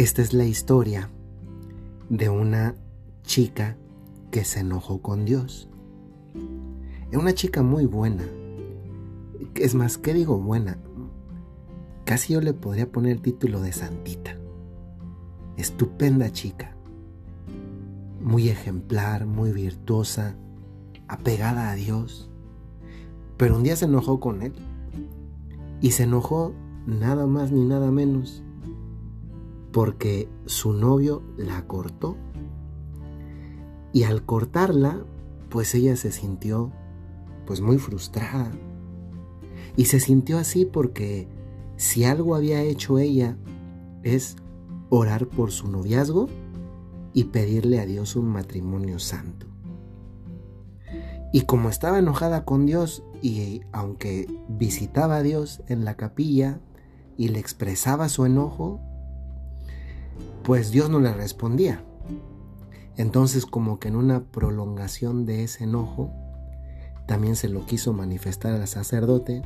Esta es la historia de una chica que se enojó con Dios. Es una chica muy buena. Es más, ¿qué digo buena? Casi yo le podría poner el título de santita. Estupenda chica. Muy ejemplar, muy virtuosa, apegada a Dios. Pero un día se enojó con él. Y se enojó nada más ni nada menos porque su novio la cortó. Y al cortarla, pues ella se sintió pues muy frustrada. Y se sintió así porque si algo había hecho ella es orar por su noviazgo y pedirle a Dios un matrimonio santo. Y como estaba enojada con Dios y aunque visitaba a Dios en la capilla y le expresaba su enojo, pues Dios no le respondía. Entonces como que en una prolongación de ese enojo, también se lo quiso manifestar al sacerdote,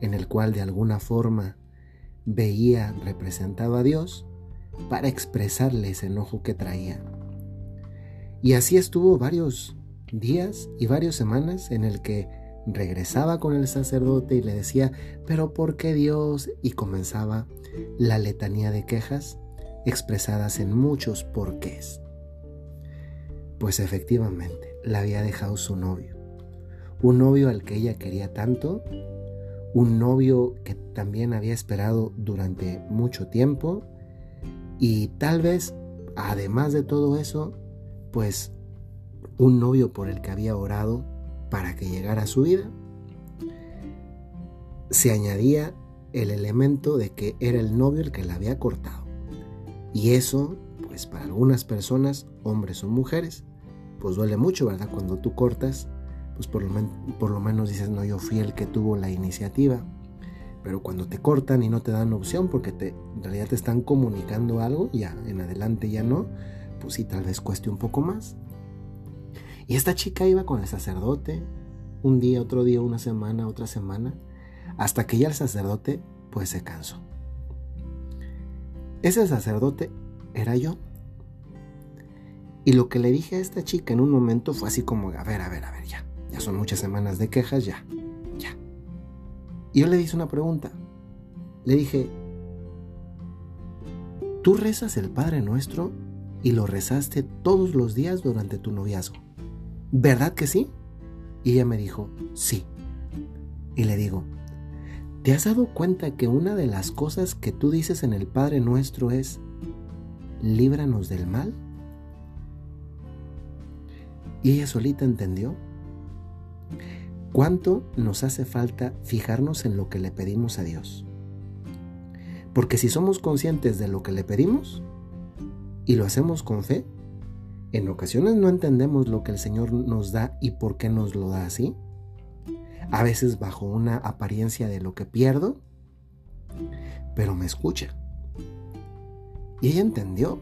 en el cual de alguna forma veía representado a Dios para expresarle ese enojo que traía. Y así estuvo varios días y varias semanas en el que regresaba con el sacerdote y le decía, pero ¿por qué Dios? Y comenzaba la letanía de quejas expresadas en muchos porqués. Pues efectivamente, la había dejado su novio. Un novio al que ella quería tanto, un novio que también había esperado durante mucho tiempo y tal vez, además de todo eso, pues un novio por el que había orado para que llegara a su vida. Se añadía el elemento de que era el novio el que la había cortado. Y eso, pues para algunas personas, hombres o mujeres, pues duele mucho, ¿verdad? Cuando tú cortas, pues por lo, por lo menos dices, no, yo fui el que tuvo la iniciativa. Pero cuando te cortan y no te dan opción porque te, en realidad te están comunicando algo, ya en adelante ya no, pues sí, tal vez cueste un poco más. Y esta chica iba con el sacerdote, un día, otro día, una semana, otra semana, hasta que ya el sacerdote pues se cansó. Ese sacerdote era yo. Y lo que le dije a esta chica en un momento fue así como, a ver, a ver, a ver, ya. Ya son muchas semanas de quejas, ya, ya. Y yo le hice una pregunta. Le dije, tú rezas el Padre Nuestro y lo rezaste todos los días durante tu noviazgo. ¿Verdad que sí? Y ella me dijo, sí. Y le digo, ¿Te has dado cuenta que una de las cosas que tú dices en el Padre Nuestro es, líbranos del mal? Y ella solita entendió. ¿Cuánto nos hace falta fijarnos en lo que le pedimos a Dios? Porque si somos conscientes de lo que le pedimos y lo hacemos con fe, en ocasiones no entendemos lo que el Señor nos da y por qué nos lo da así a veces bajo una apariencia de lo que pierdo, pero me escucha. Y ella entendió.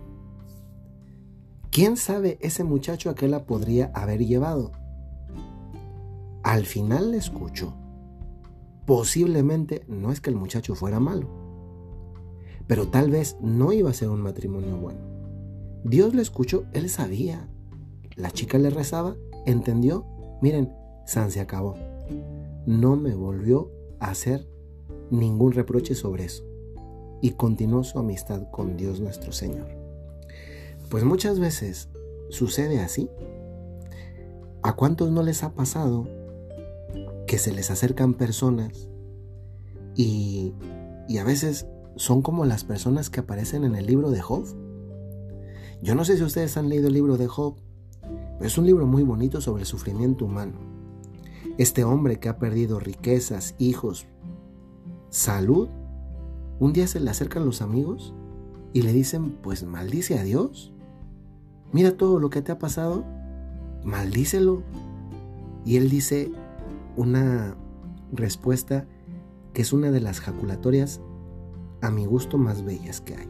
¿Quién sabe ese muchacho a qué la podría haber llevado? Al final le escuchó. Posiblemente no es que el muchacho fuera malo, pero tal vez no iba a ser un matrimonio bueno. Dios le escuchó, él sabía. La chica le rezaba, entendió. Miren, San se acabó no me volvió a hacer ningún reproche sobre eso y continuó su amistad con Dios nuestro Señor. Pues muchas veces sucede así. ¿A cuántos no les ha pasado que se les acercan personas y, y a veces son como las personas que aparecen en el libro de Job? Yo no sé si ustedes han leído el libro de Job, pero es un libro muy bonito sobre el sufrimiento humano. Este hombre que ha perdido riquezas, hijos, salud, un día se le acercan los amigos y le dicen, pues maldice a Dios. Mira todo lo que te ha pasado, maldícelo. Y él dice una respuesta que es una de las jaculatorias a mi gusto más bellas que hay.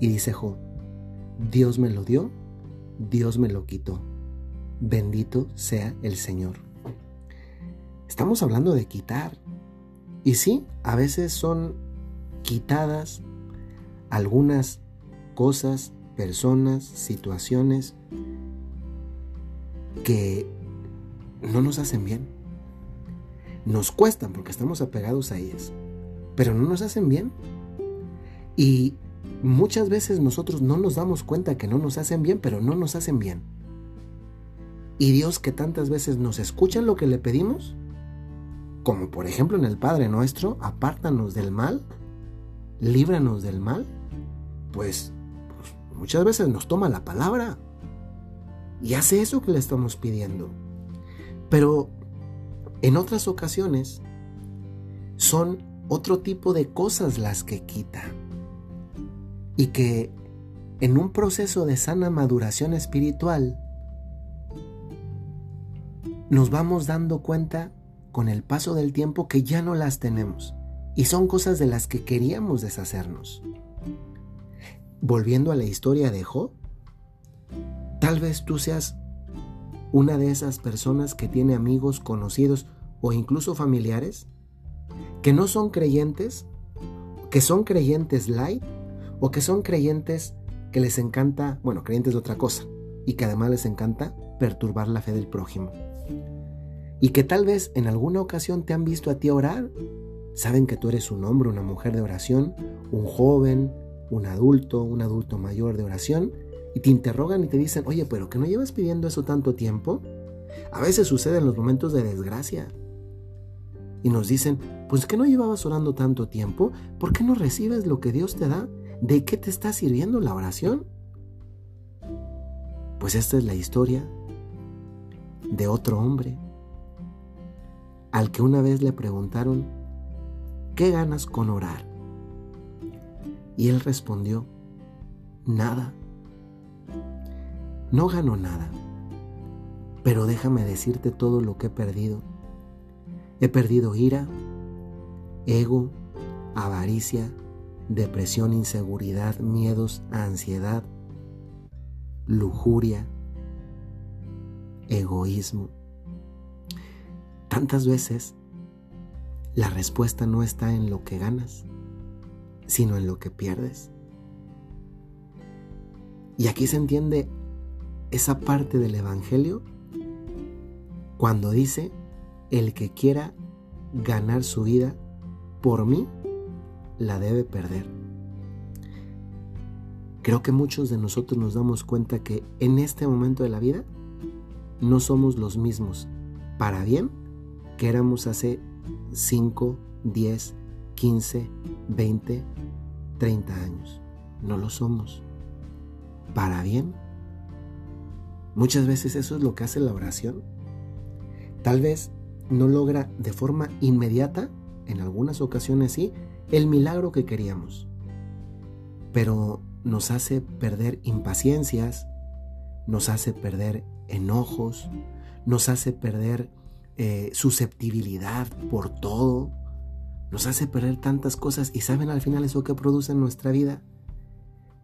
Y dice Job, Dios me lo dio, Dios me lo quitó. Bendito sea el Señor. Estamos hablando de quitar. Y sí, a veces son quitadas algunas cosas, personas, situaciones que no nos hacen bien. Nos cuestan porque estamos apegados a ellas, pero no nos hacen bien. Y muchas veces nosotros no nos damos cuenta que no nos hacen bien, pero no nos hacen bien. Y Dios que tantas veces nos escucha lo que le pedimos, como por ejemplo en el Padre nuestro, apártanos del mal, líbranos del mal, pues, pues muchas veces nos toma la palabra y hace eso que le estamos pidiendo. Pero en otras ocasiones son otro tipo de cosas las que quita. Y que en un proceso de sana maduración espiritual nos vamos dando cuenta con el paso del tiempo que ya no las tenemos. Y son cosas de las que queríamos deshacernos. Volviendo a la historia de Job, tal vez tú seas una de esas personas que tiene amigos, conocidos o incluso familiares que no son creyentes, que son creyentes light o que son creyentes que les encanta, bueno, creyentes de otra cosa y que además les encanta perturbar la fe del prójimo. Y que tal vez en alguna ocasión te han visto a ti orar, saben que tú eres un hombre, una mujer de oración, un joven, un adulto, un adulto mayor de oración, y te interrogan y te dicen, oye, pero que no llevas pidiendo eso tanto tiempo. A veces sucede en los momentos de desgracia. Y nos dicen, pues que no llevabas orando tanto tiempo, ¿por qué no recibes lo que Dios te da? ¿De qué te está sirviendo la oración? Pues esta es la historia de otro hombre al que una vez le preguntaron, ¿qué ganas con orar? Y él respondió, nada. No gano nada, pero déjame decirte todo lo que he perdido. He perdido ira, ego, avaricia, depresión, inseguridad, miedos, ansiedad, lujuria, egoísmo. Tantas veces la respuesta no está en lo que ganas, sino en lo que pierdes. Y aquí se entiende esa parte del Evangelio cuando dice, el que quiera ganar su vida por mí, la debe perder. Creo que muchos de nosotros nos damos cuenta que en este momento de la vida no somos los mismos para bien que éramos hace 5, 10, 15, 20, 30 años. No lo somos. Para bien Muchas veces eso es lo que hace la oración. Tal vez no logra de forma inmediata, en algunas ocasiones sí, el milagro que queríamos. Pero nos hace perder impaciencias, nos hace perder enojos, nos hace perder eh, susceptibilidad por todo, nos hace perder tantas cosas y saben al final eso que produce en nuestra vida,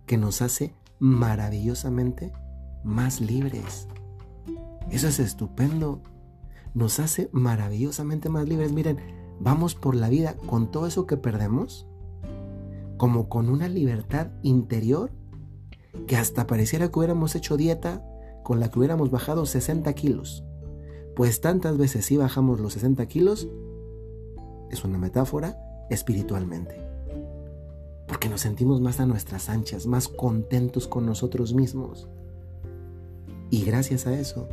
que nos hace maravillosamente más libres. Eso es estupendo. Nos hace maravillosamente más libres. Miren, vamos por la vida con todo eso que perdemos, como con una libertad interior que hasta pareciera que hubiéramos hecho dieta con la que hubiéramos bajado 60 kilos. Pues tantas veces si bajamos los 60 kilos, es una metáfora espiritualmente. Porque nos sentimos más a nuestras anchas, más contentos con nosotros mismos. Y gracias a eso,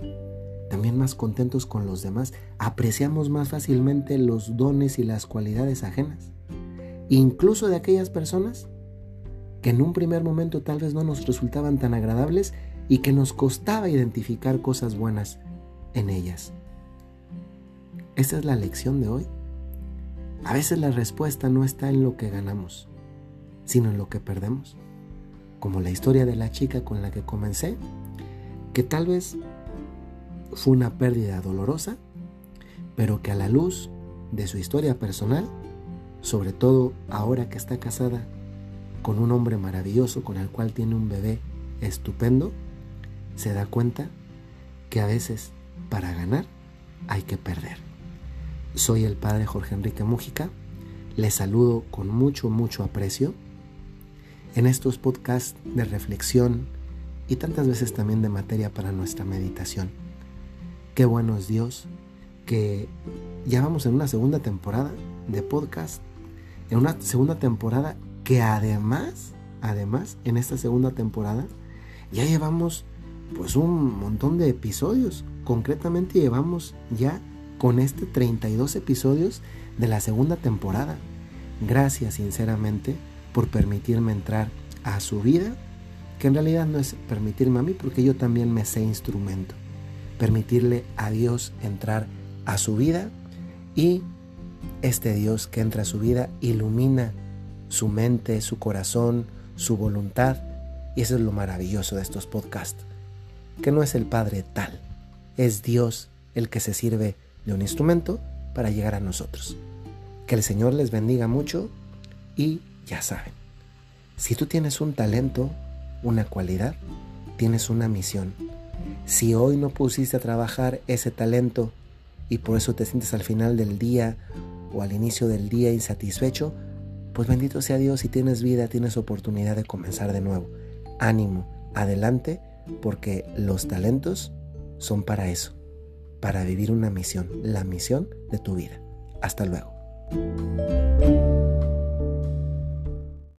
también más contentos con los demás, apreciamos más fácilmente los dones y las cualidades ajenas, incluso de aquellas personas que en un primer momento tal vez no nos resultaban tan agradables y que nos costaba identificar cosas buenas en ellas. Esta es la lección de hoy. A veces la respuesta no está en lo que ganamos, sino en lo que perdemos. Como la historia de la chica con la que comencé, que tal vez fue una pérdida dolorosa, pero que a la luz de su historia personal, sobre todo ahora que está casada con un hombre maravilloso con el cual tiene un bebé estupendo, se da cuenta que a veces para ganar hay que perder. Soy el padre Jorge Enrique Mújica, les saludo con mucho, mucho aprecio en estos podcasts de reflexión y tantas veces también de materia para nuestra meditación. Qué bueno es Dios que ya vamos en una segunda temporada de podcast, en una segunda temporada que además, además, en esta segunda temporada ya llevamos pues un montón de episodios. Concretamente llevamos ya con este 32 episodios de la segunda temporada. Gracias sinceramente por permitirme entrar a su vida, que en realidad no es permitirme a mí porque yo también me sé instrumento. Permitirle a Dios entrar a su vida y este Dios que entra a su vida ilumina su mente, su corazón, su voluntad. Y eso es lo maravilloso de estos podcasts, que no es el Padre tal, es Dios el que se sirve de un instrumento para llegar a nosotros. Que el Señor les bendiga mucho y ya saben, si tú tienes un talento, una cualidad, tienes una misión. Si hoy no pusiste a trabajar ese talento y por eso te sientes al final del día o al inicio del día insatisfecho, pues bendito sea Dios, si tienes vida, tienes oportunidad de comenzar de nuevo. Ánimo, adelante, porque los talentos son para eso, para vivir una misión, la misión de tu vida. Hasta luego.